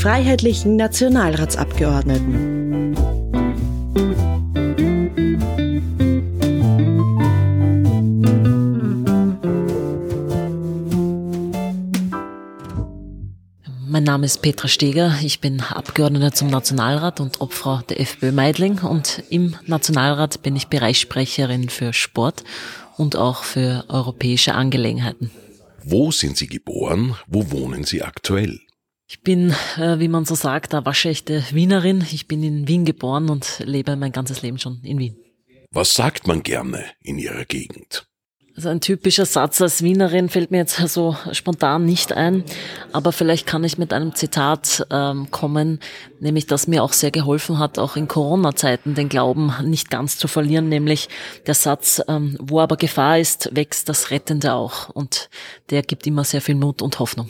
freiheitlichen Nationalratsabgeordneten. Mein Name ist Petra Steger. Ich bin Abgeordnete zum Nationalrat und Obfrau der FPÖ Meidling. Und im Nationalrat bin ich Bereichssprecherin für Sport und auch für europäische Angelegenheiten. Wo sind Sie geboren? Wo wohnen Sie aktuell? Ich bin, äh, wie man so sagt, eine waschechte Wienerin. Ich bin in Wien geboren und lebe mein ganzes Leben schon in Wien. Was sagt man gerne in Ihrer Gegend? Also ein typischer Satz als Wienerin fällt mir jetzt so spontan nicht ein, aber vielleicht kann ich mit einem Zitat ähm, kommen, nämlich das mir auch sehr geholfen hat, auch in Corona-Zeiten den Glauben nicht ganz zu verlieren, nämlich der Satz, ähm, wo aber Gefahr ist, wächst das Rettende auch. Und der gibt immer sehr viel Mut und Hoffnung.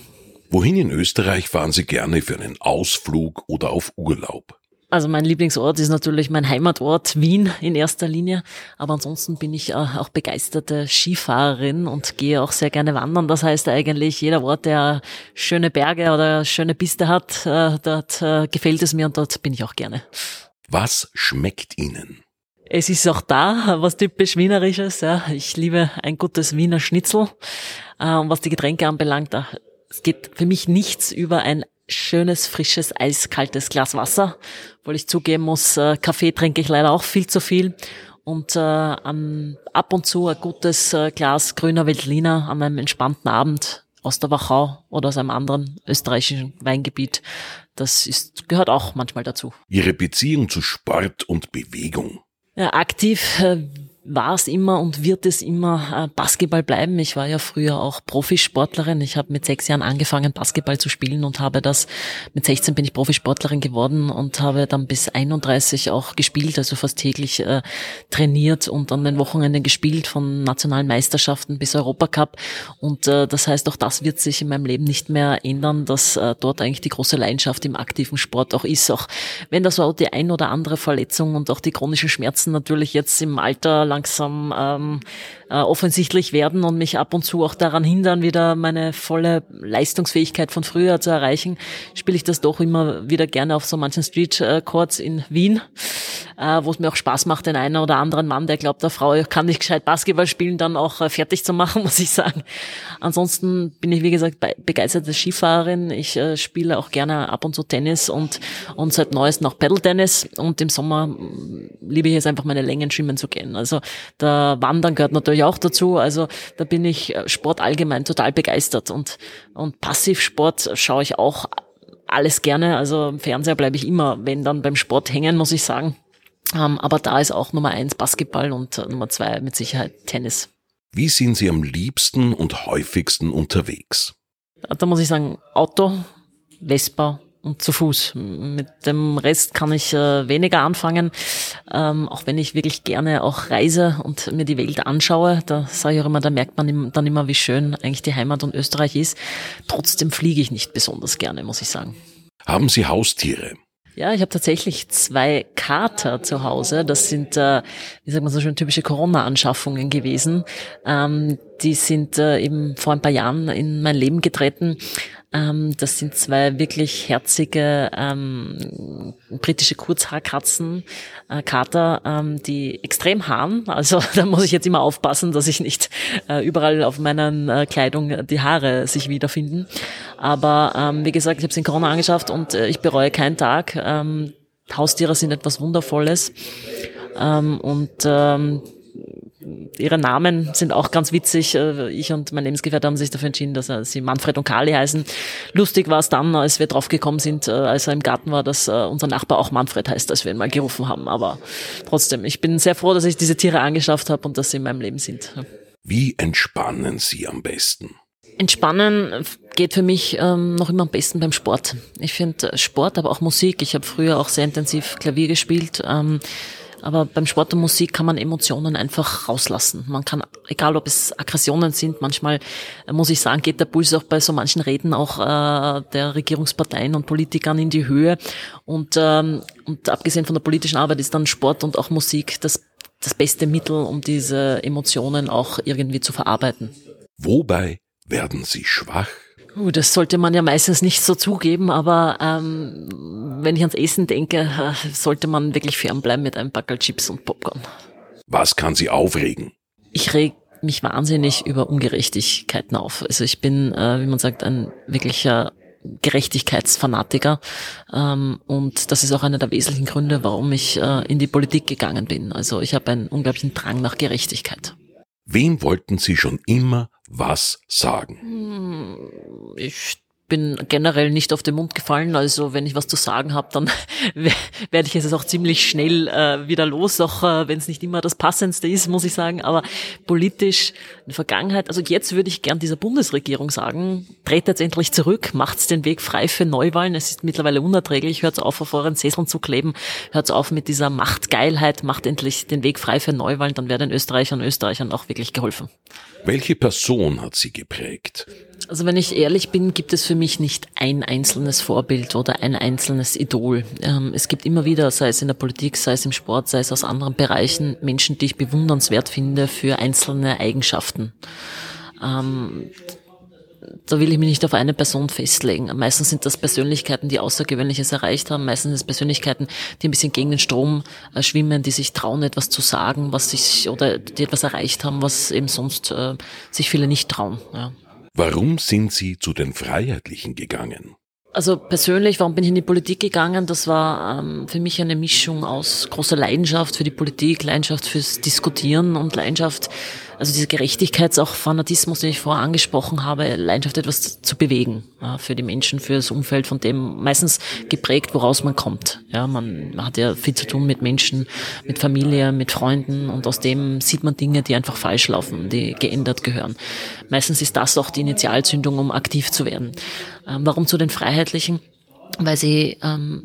Wohin in Österreich fahren Sie gerne für einen Ausflug oder auf Urlaub? Also mein Lieblingsort ist natürlich mein Heimatort Wien in erster Linie, aber ansonsten bin ich äh, auch begeisterte Skifahrerin und gehe auch sehr gerne wandern. Das heißt eigentlich, jeder Ort, der schöne Berge oder schöne Piste hat, äh, dort äh, gefällt es mir und dort bin ich auch gerne. Was schmeckt Ihnen? Es ist auch da was typisch Wienerisches. Ja. Ich liebe ein gutes Wiener Schnitzel. Und was die Getränke anbelangt, es geht für mich nichts über ein schönes, frisches, eiskaltes Glas Wasser, weil ich zugeben muss, äh, Kaffee trinke ich leider auch viel zu viel. Und äh, am, ab und zu ein gutes äh, Glas grüner Veltliner an einem entspannten Abend aus der Wachau oder aus einem anderen österreichischen Weingebiet, das ist, gehört auch manchmal dazu. Ihre Beziehung zu Sport und Bewegung. Ja, aktiv äh, war es immer und wird es immer äh, Basketball bleiben. Ich war ja früher auch Profisportlerin. Ich habe mit sechs Jahren angefangen, Basketball zu spielen und habe das, mit 16 bin ich Profisportlerin geworden und habe dann bis 31 auch gespielt, also fast täglich äh, trainiert und an den Wochenenden gespielt, von nationalen Meisterschaften bis Europacup. Und äh, das heißt, auch das wird sich in meinem Leben nicht mehr ändern, dass äh, dort eigentlich die große Leidenschaft im aktiven Sport auch ist. Auch wenn das so die ein oder andere Verletzung und auch die chronischen Schmerzen natürlich jetzt im Alter langsam ähm, um, äh, offensichtlich werden und mich ab und zu auch daran hindern, wieder meine volle Leistungsfähigkeit von früher zu erreichen, spiele ich das doch immer wieder gerne auf so manchen Street äh, Courts in Wien, äh, wo es mir auch Spaß macht, den einen oder anderen Mann, der glaubt, der Frau kann nicht gescheit Basketball spielen, dann auch äh, fertig zu machen, muss ich sagen. Ansonsten bin ich, wie gesagt, begeisterte Skifahrerin. Ich äh, spiele auch gerne ab und zu Tennis und, und seit neuestem auch Pedal-Tennis und im Sommer mm, liebe ich es einfach, meine Längen schwimmen zu gehen. Also der Wandern gehört natürlich natürlich auch dazu. Also da bin ich äh, Sport allgemein total begeistert und, und Passivsport schaue ich auch alles gerne. Also im Fernseher bleibe ich immer, wenn dann beim Sport hängen, muss ich sagen. Ähm, aber da ist auch Nummer eins Basketball und äh, Nummer zwei mit Sicherheit Tennis. Wie sind Sie am liebsten und häufigsten unterwegs? Da muss ich sagen, Auto, Vespa und zu Fuß. Mit dem Rest kann ich äh, weniger anfangen, ähm, auch wenn ich wirklich gerne auch reise und mir die Welt anschaue. Da sage ich auch immer, da merkt man dann immer, wie schön eigentlich die Heimat und Österreich ist. Trotzdem fliege ich nicht besonders gerne, muss ich sagen. Haben Sie Haustiere? Ja, ich habe tatsächlich zwei Kater zu Hause. Das sind, äh, wie sagt man so schön, typische Corona-Anschaffungen gewesen. Ähm, die sind äh, eben vor ein paar Jahren in mein Leben getreten. Ähm, das sind zwei wirklich herzige ähm, britische Kurzhaarkatzen, äh, Kater, ähm, die extrem haaren. Also da muss ich jetzt immer aufpassen, dass ich nicht äh, überall auf meiner äh, Kleidung die Haare sich wiederfinden. Aber ähm, wie gesagt, ich habe es in Corona angeschafft und äh, ich bereue keinen Tag. Ähm, Haustiere sind etwas Wundervolles. Ähm, und ähm, ihre Namen sind auch ganz witzig. Äh, ich und mein Lebensgefährte haben sich dafür entschieden, dass sie Manfred und Kali heißen. Lustig war es dann, als wir draufgekommen sind, äh, als er im Garten war, dass äh, unser Nachbar auch Manfred heißt, als wir ihn mal gerufen haben. Aber trotzdem, ich bin sehr froh, dass ich diese Tiere angeschafft habe und dass sie in meinem Leben sind. Wie entspannen Sie am besten? Entspannen geht für mich ähm, noch immer am besten beim Sport. Ich finde Sport, aber auch Musik. Ich habe früher auch sehr intensiv Klavier gespielt. Ähm, aber beim Sport und Musik kann man Emotionen einfach rauslassen. Man kann, egal ob es Aggressionen sind, manchmal äh, muss ich sagen, geht der Puls auch bei so manchen Reden auch äh, der Regierungsparteien und Politikern in die Höhe. Und, ähm, und abgesehen von der politischen Arbeit ist dann Sport und auch Musik das, das beste Mittel, um diese Emotionen auch irgendwie zu verarbeiten. Wobei werden Sie schwach? Uh, das sollte man ja meistens nicht so zugeben, aber ähm, wenn ich ans Essen denke, äh, sollte man wirklich fernbleiben mit einem Backel Chips und Popcorn. Was kann Sie aufregen? Ich reg mich wahnsinnig über Ungerechtigkeiten auf. Also ich bin, äh, wie man sagt, ein wirklicher Gerechtigkeitsfanatiker. Ähm, und das ist auch einer der wesentlichen Gründe, warum ich äh, in die Politik gegangen bin. Also ich habe einen unglaublichen Drang nach Gerechtigkeit. Wem wollten Sie schon immer was sagen? Ich bin generell nicht auf den Mund gefallen. Also wenn ich was zu sagen habe, dann werde ich es auch ziemlich schnell äh, wieder los, auch äh, wenn es nicht immer das Passendste ist, muss ich sagen. Aber politisch in der Vergangenheit, also jetzt würde ich gern dieser Bundesregierung sagen, dreht jetzt endlich zurück, macht's den Weg frei für Neuwahlen. Es ist mittlerweile unerträglich, hört auf, auf euren Sesseln zu kleben, hört auf mit dieser Machtgeilheit, macht endlich den Weg frei für Neuwahlen, dann wäre den Österreichern und Österreichern auch wirklich geholfen. Welche Person hat sie geprägt? Also wenn ich ehrlich bin, gibt es für mich nicht ein einzelnes Vorbild oder ein einzelnes Idol. Ähm, es gibt immer wieder, sei es in der Politik, sei es im Sport, sei es aus anderen Bereichen, Menschen, die ich bewundernswert finde für einzelne Eigenschaften. Ähm, da will ich mich nicht auf eine Person festlegen. Meistens sind das Persönlichkeiten, die Außergewöhnliches erreicht haben. Meistens sind es Persönlichkeiten, die ein bisschen gegen den Strom äh, schwimmen, die sich trauen, etwas zu sagen, was sich oder die etwas erreicht haben, was eben sonst äh, sich viele nicht trauen. Ja. Warum sind Sie zu den Freiheitlichen gegangen? Also persönlich, warum bin ich in die Politik gegangen? Das war ähm, für mich eine Mischung aus großer Leidenschaft für die Politik, Leidenschaft fürs Diskutieren und Leidenschaft also dieser Fanatismus, den ich vorher angesprochen habe, Leidenschaft etwas zu bewegen, ja, für die Menschen, für das Umfeld, von dem meistens geprägt, woraus man kommt. Ja, man, man hat ja viel zu tun mit Menschen, mit Familie, mit Freunden und aus dem sieht man Dinge, die einfach falsch laufen, die geändert gehören. Meistens ist das auch die Initialzündung, um aktiv zu werden. Ähm, warum zu den Freiheitlichen? Weil sie ähm,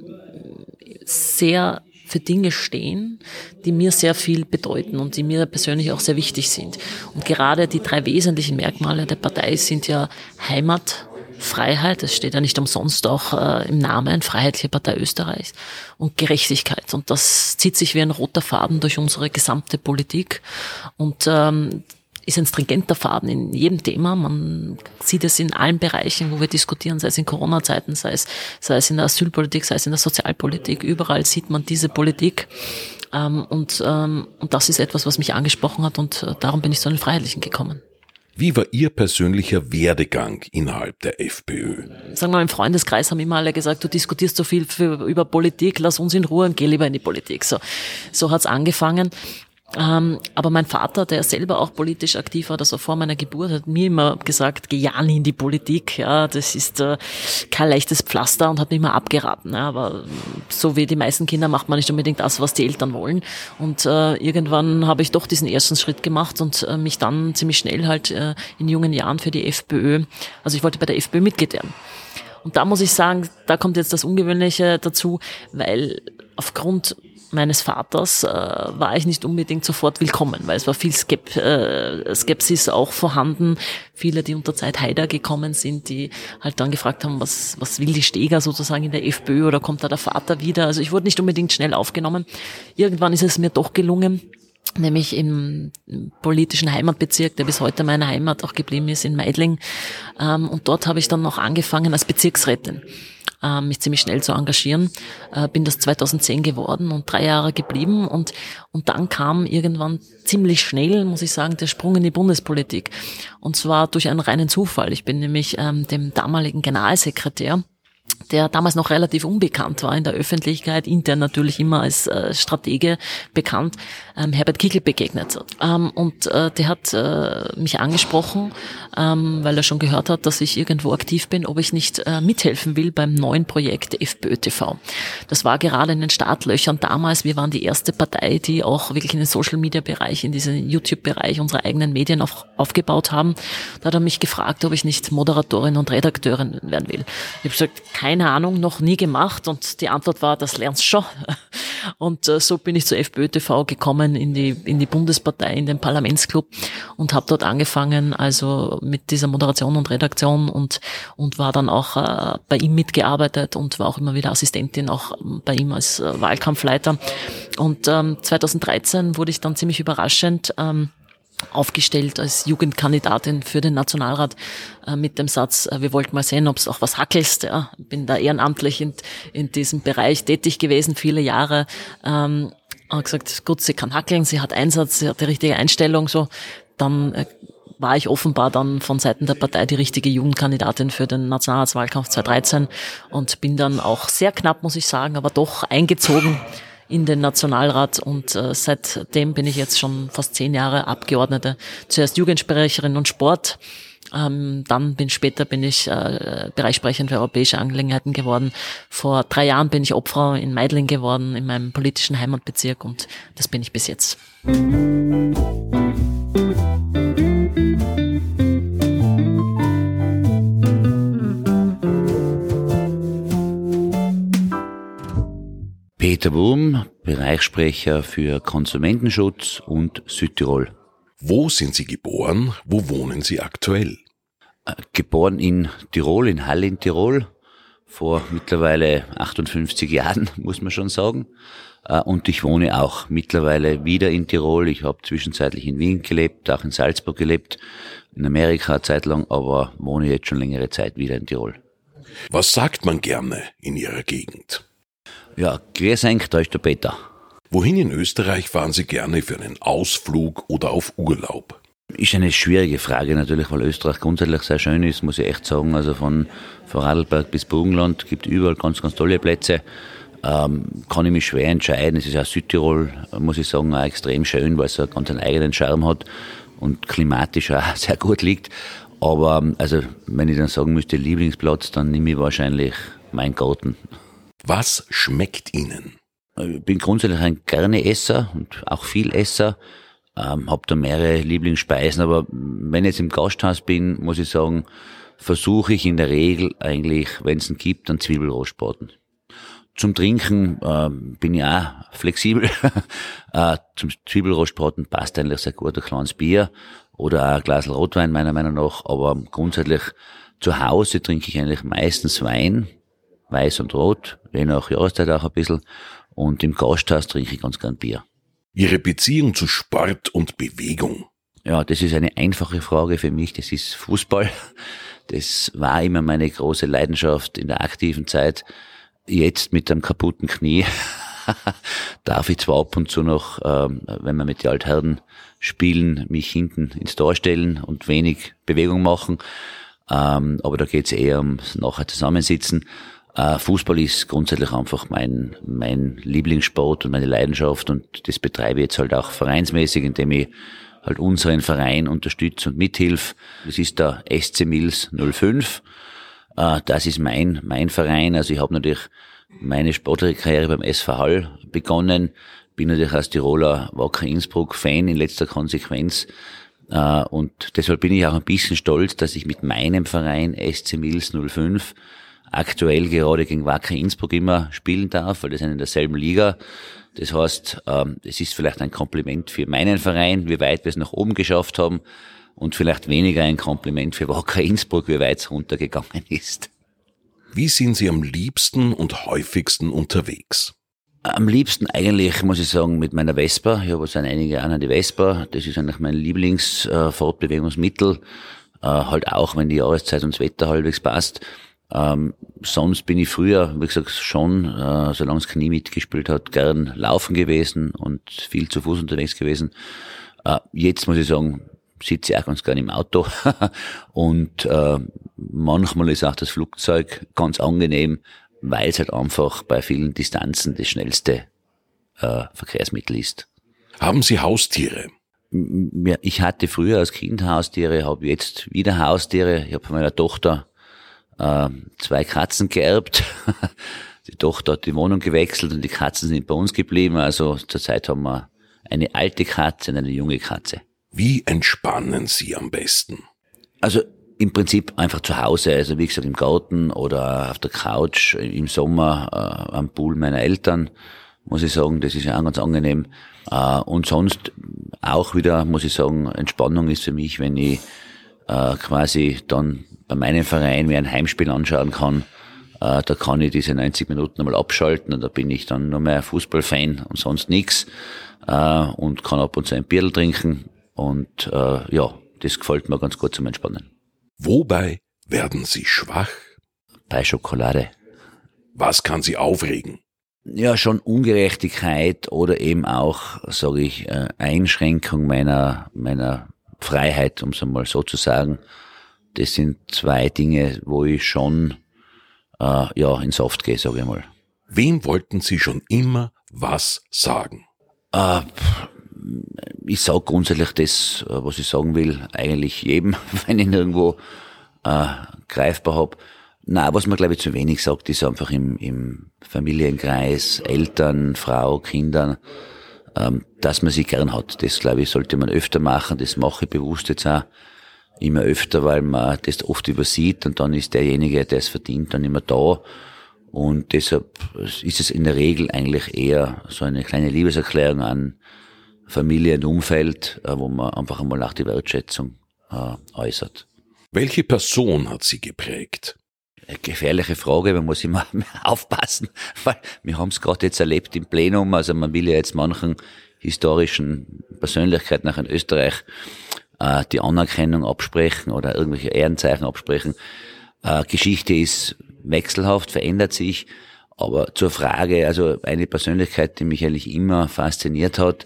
sehr für Dinge stehen, die mir sehr viel bedeuten und die mir persönlich auch sehr wichtig sind. Und gerade die drei wesentlichen Merkmale der Partei sind ja Heimat, Freiheit, das steht ja nicht umsonst auch äh, im Namen, Freiheitliche Partei Österreichs, und Gerechtigkeit. Und das zieht sich wie ein roter Faden durch unsere gesamte Politik. Und ähm, ist ein stringenter Faden in jedem Thema. Man sieht es in allen Bereichen, wo wir diskutieren, sei es in Corona-Zeiten, sei es, sei es in der Asylpolitik, sei es in der Sozialpolitik. Überall sieht man diese Politik. Ähm, und, ähm, und das ist etwas, was mich angesprochen hat und äh, darum bin ich zu den Freiheitlichen gekommen. Wie war Ihr persönlicher Werdegang innerhalb der FPÖ? Sagen wir mal, im Freundeskreis haben immer alle gesagt, du diskutierst so viel für, über Politik, lass uns in Ruhe und geh lieber in die Politik. So, so hat's angefangen. Ähm, aber mein Vater, der selber auch politisch aktiv war, also vor meiner Geburt, hat mir immer gesagt, geh ja nie in die Politik, ja, das ist äh, kein leichtes Pflaster und hat mich immer abgeraten. Ja, aber so wie die meisten Kinder macht man nicht unbedingt das, was die Eltern wollen. Und äh, irgendwann habe ich doch diesen ersten Schritt gemacht und äh, mich dann ziemlich schnell halt äh, in jungen Jahren für die FPÖ, also ich wollte bei der FPÖ Mitglied werden. Und da muss ich sagen, da kommt jetzt das Ungewöhnliche dazu, weil aufgrund meines Vaters äh, war ich nicht unbedingt sofort willkommen, weil es war viel Skep äh, Skepsis auch vorhanden. Viele, die unter Zeit Haider gekommen sind, die halt dann gefragt haben, was, was will die Steger sozusagen in der FPÖ oder kommt da der Vater wieder? Also ich wurde nicht unbedingt schnell aufgenommen. Irgendwann ist es mir doch gelungen, nämlich im politischen Heimatbezirk, der bis heute meine Heimat auch geblieben ist, in Meidling. Ähm, und dort habe ich dann noch angefangen als Bezirksrätin äh, mich ziemlich schnell zu engagieren. Äh, bin das 2010 geworden und drei Jahre geblieben und, und dann kam irgendwann ziemlich schnell, muss ich sagen, der Sprung in die Bundespolitik. Und zwar durch einen reinen Zufall. Ich bin nämlich ähm, dem damaligen Generalsekretär der damals noch relativ unbekannt war in der Öffentlichkeit, intern natürlich immer als äh, Stratege bekannt, ähm, Herbert Kickl begegnet. Ähm, und äh, der hat äh, mich angesprochen, ähm, weil er schon gehört hat, dass ich irgendwo aktiv bin, ob ich nicht äh, mithelfen will beim neuen Projekt FPÖ TV. Das war gerade in den Startlöchern damals. Wir waren die erste Partei, die auch wirklich in den Social-Media-Bereich, in diesen YouTube-Bereich unsere eigenen Medien auf, aufgebaut haben. Da hat er mich gefragt, ob ich nicht Moderatorin und Redakteurin werden will. Ich habe gesagt, keine Ahnung, noch nie gemacht und die Antwort war, das lernst schon. Und äh, so bin ich zur FPÖ TV gekommen in die in die Bundespartei, in den Parlamentsclub und habe dort angefangen, also mit dieser Moderation und Redaktion und und war dann auch äh, bei ihm mitgearbeitet und war auch immer wieder Assistentin auch bei ihm als äh, Wahlkampfleiter. Und ähm, 2013 wurde ich dann ziemlich überraschend ähm, aufgestellt als Jugendkandidatin für den Nationalrat äh, mit dem Satz, äh, wir wollten mal sehen, ob es auch was hackelst. Ja. Bin da ehrenamtlich in, in diesem Bereich tätig gewesen, viele Jahre. Ähm, hat gesagt, gut, sie kann hackeln, sie hat Einsatz, sie hat die richtige Einstellung, so. Dann äh, war ich offenbar dann von Seiten der Partei die richtige Jugendkandidatin für den Nationalratswahlkampf 2013 und bin dann auch sehr knapp, muss ich sagen, aber doch eingezogen in den Nationalrat und äh, seitdem bin ich jetzt schon fast zehn Jahre Abgeordnete. Zuerst Jugendsprecherin und Sport, ähm, dann bin später bin ich äh, Bereichssprecherin für europäische Angelegenheiten geworden. Vor drei Jahren bin ich Obfrau in Meidling geworden, in meinem politischen Heimatbezirk und das bin ich bis jetzt. Peter Wurm, Bereichssprecher für Konsumentenschutz und Südtirol. Wo sind Sie geboren? Wo wohnen Sie aktuell? Äh, geboren in Tirol, in Halle in Tirol, vor mittlerweile 58 Jahren, muss man schon sagen. Äh, und ich wohne auch mittlerweile wieder in Tirol. Ich habe zwischenzeitlich in Wien gelebt, auch in Salzburg gelebt, in Amerika eine Zeit lang, aber wohne jetzt schon längere Zeit wieder in Tirol. Was sagt man gerne in Ihrer Gegend? Ja, Quersenk, da ist der Peter. Wohin in Österreich fahren Sie gerne für einen Ausflug oder auf Urlaub? Ist eine schwierige Frage natürlich, weil Österreich grundsätzlich sehr schön ist, muss ich echt sagen. Also von Vorarlberg bis Burgenland gibt überall ganz, ganz tolle Plätze. Ähm, kann ich mich schwer entscheiden. Es ist auch Südtirol, muss ich sagen, auch extrem schön, weil es einen ganz einen eigenen Charme hat und klimatisch auch sehr gut liegt. Aber also, wenn ich dann sagen müsste, Lieblingsplatz, dann nehme ich wahrscheinlich meinen Garten. Was schmeckt Ihnen? Ich bin grundsätzlich ein gerne Esser und auch viel Esser. Ähm, hab da mehrere Lieblingsspeisen, aber wenn ich jetzt im Gasthaus bin, muss ich sagen, versuche ich in der Regel eigentlich, wenn es einen gibt, dann Zwiebelrostbraten. Zum Trinken äh, bin ich auch flexibel. äh, zum Zwiebelrostbraten passt eigentlich sehr gut ein kleines Bier oder auch ein Glas Rotwein meiner Meinung nach, aber grundsätzlich zu Hause trinke ich eigentlich meistens Wein, weiß und rot, je nach Jahreszeit auch ein bisschen. Und im Gasthaus trinke ich ganz gern Bier. Ihre Beziehung zu Sport und Bewegung? Ja, das ist eine einfache Frage für mich. Das ist Fußball. Das war immer meine große Leidenschaft in der aktiven Zeit. Jetzt mit einem kaputten Knie darf ich zwar ab und zu noch, ähm, wenn wir mit den Altherren spielen, mich hinten ins Tor stellen und wenig Bewegung machen. Ähm, aber da geht es eher ums nachher Zusammensitzen. Äh, Fußball ist grundsätzlich einfach mein, mein Lieblingssport und meine Leidenschaft und das betreibe ich jetzt halt auch vereinsmäßig, indem ich halt unseren Verein unterstütze und mithilf. Das ist der SC Mills 05. Äh, das ist mein, mein Verein. Also ich habe natürlich meine sportliche Karriere beim SV Hall begonnen. Bin natürlich als Tiroler Wacker Innsbruck Fan in letzter Konsequenz. Äh, und deshalb bin ich auch ein bisschen stolz, dass ich mit meinem Verein SC Mills 05 aktuell gerade gegen Wacker Innsbruck immer spielen darf, weil die sind in derselben Liga. Das heißt, ähm, es ist vielleicht ein Kompliment für meinen Verein, wie weit wir es nach oben geschafft haben und vielleicht weniger ein Kompliment für Wacker Innsbruck, wie weit es runtergegangen ist. Wie sind Sie am liebsten und häufigsten unterwegs? Am liebsten eigentlich, muss ich sagen, mit meiner Vespa. Ich habe seit einige Jahre die Vespa. Das ist eigentlich mein Lieblingsfortbewegungsmittel. Äh, halt auch, wenn die Jahreszeit und das Wetter halbwegs passt. Ähm, sonst bin ich früher, wie gesagt, schon, äh, solange das Knie mitgespielt hat, gern laufen gewesen und viel zu Fuß unterwegs gewesen. Äh, jetzt muss ich sagen, sitze ich auch ganz gern im Auto und äh, manchmal ist auch das Flugzeug ganz angenehm, weil es halt einfach bei vielen Distanzen das schnellste äh, Verkehrsmittel ist. Haben Sie Haustiere? Ich hatte früher als Kind Haustiere, habe jetzt wieder Haustiere. Ich habe von meiner Tochter äh, zwei Katzen geerbt. die Tochter hat die Wohnung gewechselt und die Katzen sind bei uns geblieben. Also zurzeit haben wir eine alte Katze und eine junge Katze. Wie entspannen Sie am besten? Also im Prinzip einfach zu Hause, also wie gesagt im Garten oder auf der Couch im Sommer äh, am Pool meiner Eltern, muss ich sagen, das ist ja auch ganz angenehm. Äh, und sonst auch wieder, muss ich sagen, Entspannung ist für mich, wenn ich äh, quasi dann bei meinem Verein mir ein Heimspiel anschauen kann, äh, da kann ich diese 90 Minuten einmal abschalten und da bin ich dann nur mehr Fußballfan und sonst nichts äh, und kann ab und zu ein Bierl trinken. Und äh, ja, das gefällt mir ganz gut zum Entspannen. Wobei werden Sie schwach? Bei Schokolade. Was kann Sie aufregen? Ja, schon Ungerechtigkeit oder eben auch, sage ich, Einschränkung meiner, meiner Freiheit, um es einmal so zu sagen. Das sind zwei Dinge, wo ich schon äh, ja, ins Soft gehe, sage ich mal. Wem wollten Sie schon immer was sagen? Äh, ich sage grundsätzlich das, äh, was ich sagen will, eigentlich jedem, wenn ich ihn irgendwo äh, greifbar hab. Na, was man glaube ich zu wenig sagt, ist einfach im, im Familienkreis, Eltern, Frau, Kindern, ähm, dass man sie gern hat. Das glaube ich sollte man öfter machen. Das mache ich bewusst jetzt auch immer öfter, weil man das oft übersieht und dann ist derjenige, der es verdient, dann immer da. Und deshalb ist es in der Regel eigentlich eher so eine kleine Liebeserklärung an Familie und Umfeld, äh, wo man einfach einmal nach die Wertschätzung äh, äußert. Welche Person hat Sie geprägt? Eine gefährliche Frage, man muss immer aufpassen, weil wir haben es gerade jetzt erlebt im Plenum, also man will ja jetzt manchen historischen Persönlichkeiten nach in Österreich äh, die Anerkennung absprechen oder irgendwelche Ehrenzeichen absprechen. Äh, Geschichte ist wechselhaft, verändert sich, aber zur Frage, also eine Persönlichkeit, die mich eigentlich immer fasziniert hat,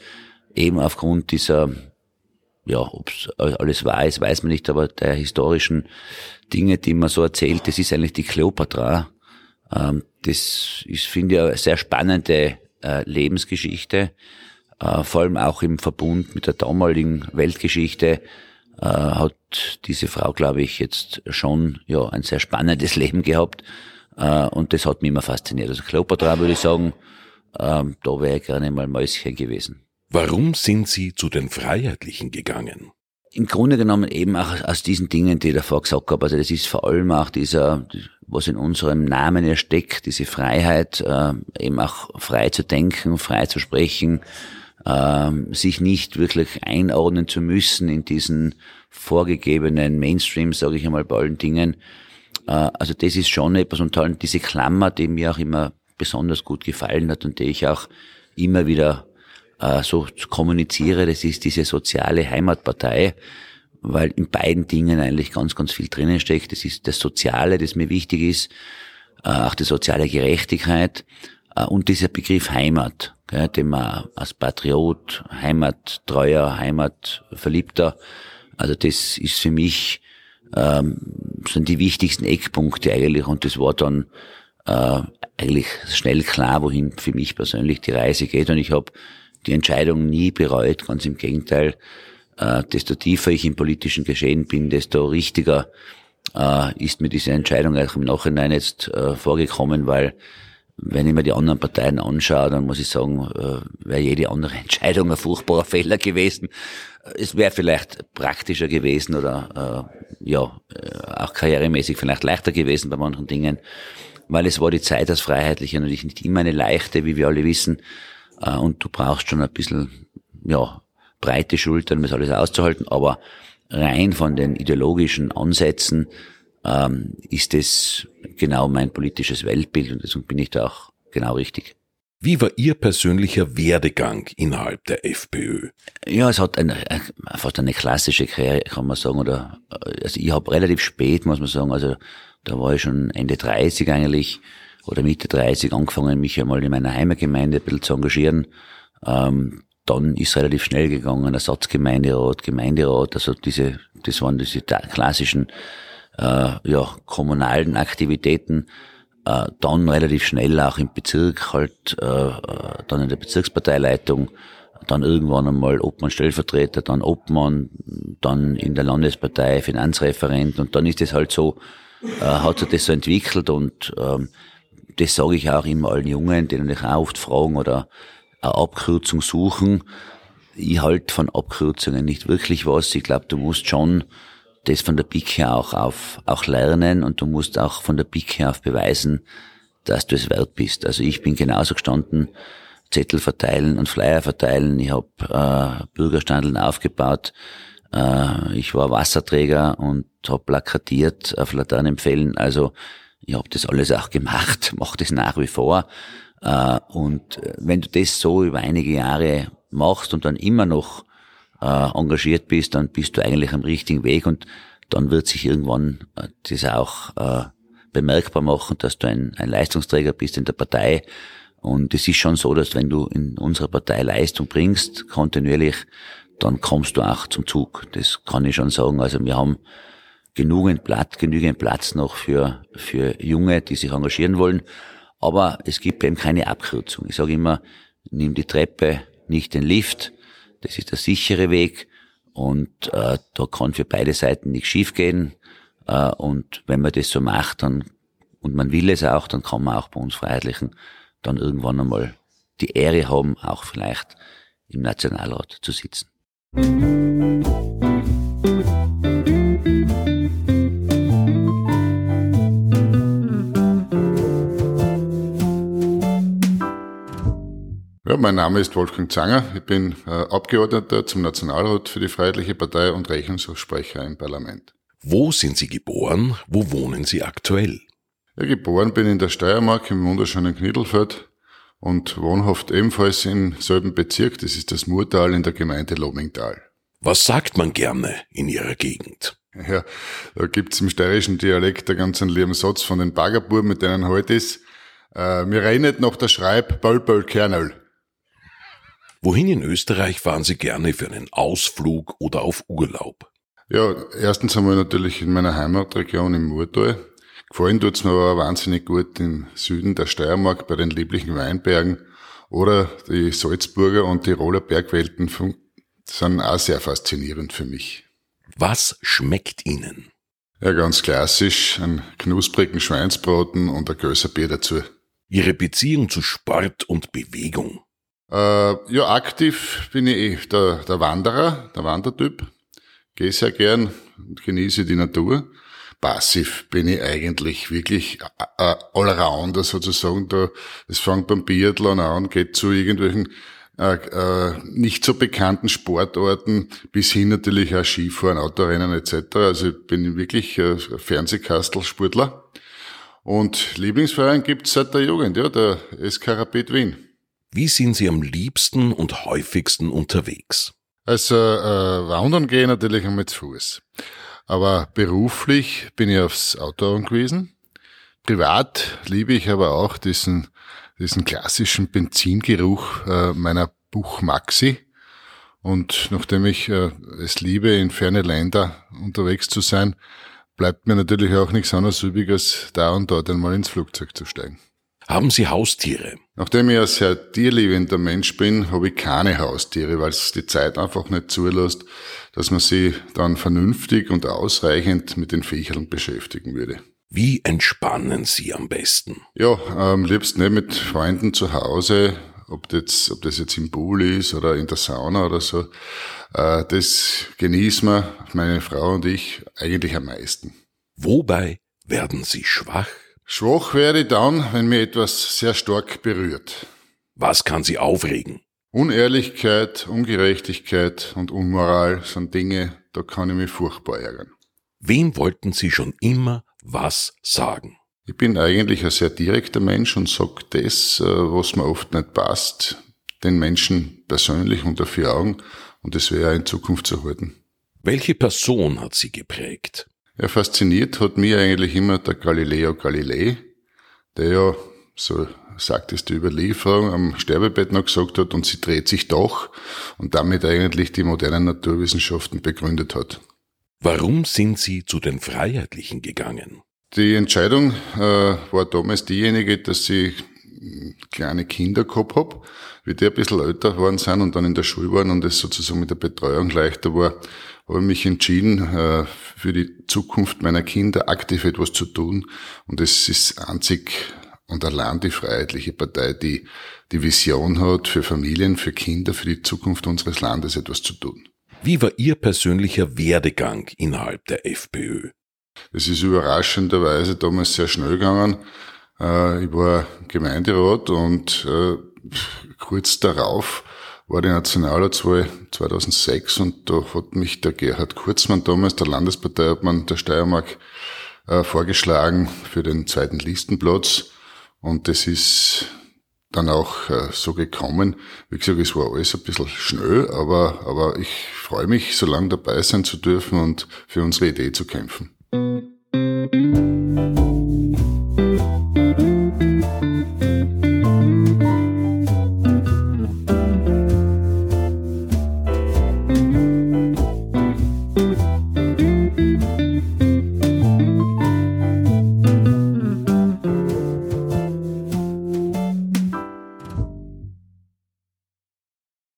eben aufgrund dieser, ja, ob es alles wahr ist, weiß man nicht, aber der historischen Dinge, die man so erzählt, das ist eigentlich die Kleopatra. Ähm, das ist, finde ich, eine sehr spannende äh, Lebensgeschichte, äh, vor allem auch im Verbund mit der damaligen Weltgeschichte äh, hat diese Frau, glaube ich, jetzt schon ja ein sehr spannendes Leben gehabt und das hat mich immer fasziniert. Also Kleopatra würde ich sagen, ähm, da wäre ich gerne mal Mäuschen gewesen. Warum sind Sie zu den Freiheitlichen gegangen? Im Grunde genommen eben auch aus diesen Dingen, die ich davor gesagt habe. Also das ist vor allem auch dieser, was in unserem Namen ja steckt, diese Freiheit, äh, eben auch frei zu denken, frei zu sprechen, äh, sich nicht wirklich einordnen zu müssen in diesen vorgegebenen Mainstream, sage ich einmal, bei allen Dingen. Äh, also das ist schon etwas und dann diese Klammer, die mir auch immer besonders gut gefallen hat und die ich auch immer wieder äh, so kommuniziere, das ist diese soziale Heimatpartei, weil in beiden Dingen eigentlich ganz, ganz viel drinnen steckt. Das ist das Soziale, das mir wichtig ist, äh, auch die soziale Gerechtigkeit und dieser Begriff Heimat, gell, den man als Patriot, Heimattreuer, Heimatverliebter, also das ist für mich ähm, sind die wichtigsten Eckpunkte eigentlich und das war dann äh, eigentlich schnell klar, wohin für mich persönlich die Reise geht und ich habe die Entscheidung nie bereut, ganz im Gegenteil. Äh, desto tiefer ich im politischen Geschehen bin, desto richtiger äh, ist mir diese Entscheidung eigentlich im Nachhinein jetzt äh, vorgekommen, weil wenn ich mir die anderen Parteien anschaue, dann muss ich sagen, äh, wäre jede andere Entscheidung ein furchtbarer Fehler gewesen. Es wäre vielleicht praktischer gewesen oder äh, ja, äh, auch karrieremäßig vielleicht leichter gewesen bei manchen Dingen, weil es war die Zeit als Freiheitliche natürlich nicht immer eine leichte, wie wir alle wissen. Äh, und du brauchst schon ein bisschen, ja, breite Schultern, um das alles auszuhalten, aber rein von den ideologischen Ansätzen ähm, ist es genau mein politisches Weltbild und deswegen bin ich da auch genau richtig. Wie war Ihr persönlicher Werdegang innerhalb der FPÖ? Ja, es hat eine, fast eine klassische Karriere, kann man sagen, oder also ich habe relativ spät, muss man sagen, also da war ich schon Ende 30 eigentlich, oder Mitte 30 angefangen, mich einmal in meiner Heimatgemeinde ein bisschen zu engagieren. Ähm, dann ist relativ schnell gegangen, Ersatzgemeinderat, Gemeinderat, also diese, das waren diese klassischen äh, ja, kommunalen Aktivitäten. Äh, dann relativ schnell auch im Bezirk, halt äh, dann in der Bezirksparteileitung, dann irgendwann einmal Obmann Stellvertreter, dann Obmann, dann in der Landespartei Finanzreferent und dann ist es halt so, äh, hat sich das so entwickelt und ähm, das sage ich auch immer allen Jungen, denen ich auch oft fragen oder eine Abkürzung suchen. Ich halte von Abkürzungen nicht wirklich was. Ich glaube, du musst schon das von der Pike auch auf, auch lernen und du musst auch von der Pike auf beweisen, dass du es wert bist. Also ich bin genauso gestanden, Zettel verteilen und Flyer verteilen. Ich habe äh, Bürgerstandeln aufgebaut. Äh, ich war Wasserträger und habe plakatiert auf Laternenpfählen. Also ich habe das alles auch gemacht, mache das nach wie vor. Äh, und wenn du das so über einige Jahre machst und dann immer noch äh, engagiert bist, dann bist du eigentlich am richtigen Weg und dann wird sich irgendwann äh, das auch äh, bemerkbar machen, dass du ein, ein Leistungsträger bist in der Partei. Und es ist schon so, dass wenn du in unserer Partei Leistung bringst, kontinuierlich, dann kommst du auch zum Zug. Das kann ich schon sagen. Also wir haben genügend Platz, genügend Platz noch für, für Junge, die sich engagieren wollen. Aber es gibt eben keine Abkürzung. Ich sage immer, nimm die Treppe, nicht den Lift. Das ist der sichere Weg. Und äh, da kann für beide Seiten nichts schiefgehen. Äh, und wenn man das so macht, dann und man will es auch, dann kann man auch bei uns Freiheitlichen dann irgendwann einmal die Ehre haben, auch vielleicht im Nationalrat zu sitzen. Ja, mein Name ist Wolfgang Zanger. Ich bin äh, Abgeordneter zum Nationalrat für die Freiheitliche Partei und Rechnungshofsprecher im Parlament. Wo sind Sie geboren? Wo wohnen Sie aktuell? Ja, geboren bin in der Steiermark im wunderschönen Knittelfeld und wohnhaft ebenfalls im selben Bezirk. Das ist das Murtal in der Gemeinde Lomingtal. Was sagt man gerne in Ihrer Gegend? Ja, da gibt's im steirischen Dialekt einen ganz lieben Satz von den Baggerbuben, mit denen heute ist. Äh, mir reinet noch der Schreib Böll Böll Kernel. Wohin in Österreich fahren Sie gerne für einen Ausflug oder auf Urlaub? Ja, erstens einmal natürlich in meiner Heimatregion im Murtal. Gefallen tut's mir aber wahnsinnig gut im Süden der Steiermark bei den lieblichen Weinbergen oder die Salzburger und Tiroler Bergwelten sind auch sehr faszinierend für mich. Was schmeckt Ihnen? Ja, ganz klassisch, einen knusprigen Schweinsbraten und ein größer Bier dazu. Ihre Beziehung zu Sport und Bewegung? Äh, ja, aktiv bin ich eh der, der Wanderer, der Wandertyp. Gehe sehr gern und genieße die Natur. Passiv bin ich eigentlich wirklich äh, Allrounder sozusagen. Da, es fängt beim Biathlon an, geht zu irgendwelchen äh, äh, nicht so bekannten Sportarten bis hin natürlich auch Skifahren, Autorennen etc. Also ich bin wirklich äh, Fernsehkastelsportler. Und Lieblingsverein gibt's seit der Jugend, ja, der SK Rapid Wien. Wie sind Sie am liebsten und häufigsten unterwegs? Also äh, wandern gehe ich natürlich einmal zu Fuß. Aber beruflich bin ich aufs Auto angewiesen. Privat liebe ich aber auch diesen, diesen klassischen Benzingeruch äh, meiner Buch Maxi. Und nachdem ich äh, es liebe, in ferne Länder unterwegs zu sein, bleibt mir natürlich auch nichts anderes übrig, als da und dort einmal ins Flugzeug zu steigen. Haben Sie Haustiere? Nachdem ich ein sehr tierliebender Mensch bin, habe ich keine Haustiere, weil es die Zeit einfach nicht zulässt, dass man sie dann vernünftig und ausreichend mit den Viechern beschäftigen würde. Wie entspannen Sie am besten? Ja, am liebsten nicht mit Freunden zu Hause, ob das, ob das jetzt im Pool ist oder in der Sauna oder so. Äh, das genießen wir, meine Frau und ich, eigentlich am meisten. Wobei werden Sie schwach? Schwach werde ich dann, wenn mir etwas sehr stark berührt. Was kann Sie aufregen? Unehrlichkeit, Ungerechtigkeit und Unmoral sind Dinge, da kann ich mich furchtbar ärgern. Wem wollten Sie schon immer was sagen? Ich bin eigentlich ein sehr direkter Mensch und sag das, äh, was mir oft nicht passt, den Menschen persönlich unter vier Augen und das wäre in Zukunft zu halten. Welche Person hat Sie geprägt? Ja, fasziniert hat mich eigentlich immer der Galileo Galilei, der ja, so sagt es die Überlieferung, am Sterbebett noch gesagt hat, und sie dreht sich doch und damit eigentlich die modernen Naturwissenschaften begründet hat. Warum sind Sie zu den Freiheitlichen gegangen? Die Entscheidung äh, war damals diejenige, dass ich kleine Kinder gehabt hab, wie die ein bisschen älter geworden sind und dann in der Schule waren und es sozusagen mit der Betreuung leichter war, habe ich mich entschieden, äh, für die Zukunft meiner Kinder aktiv etwas zu tun. Und es ist einzig und allein die Freiheitliche Partei, die die Vision hat, für Familien, für Kinder, für die Zukunft unseres Landes etwas zu tun. Wie war Ihr persönlicher Werdegang innerhalb der FPÖ? Es ist überraschenderweise damals sehr schnell gegangen. Äh, ich war Gemeinderat und äh, kurz darauf war die Nationalratswahl 2006 und da hat mich der Gerhard Kurzmann damals, der Landesparteiobmann der Steiermark, äh, vorgeschlagen für den zweiten Listenplatz. Und das ist dann auch äh, so gekommen. Wie gesagt, es war alles ein bisschen schnell, aber, aber ich freue mich, so lange dabei sein zu dürfen und für unsere Idee zu kämpfen.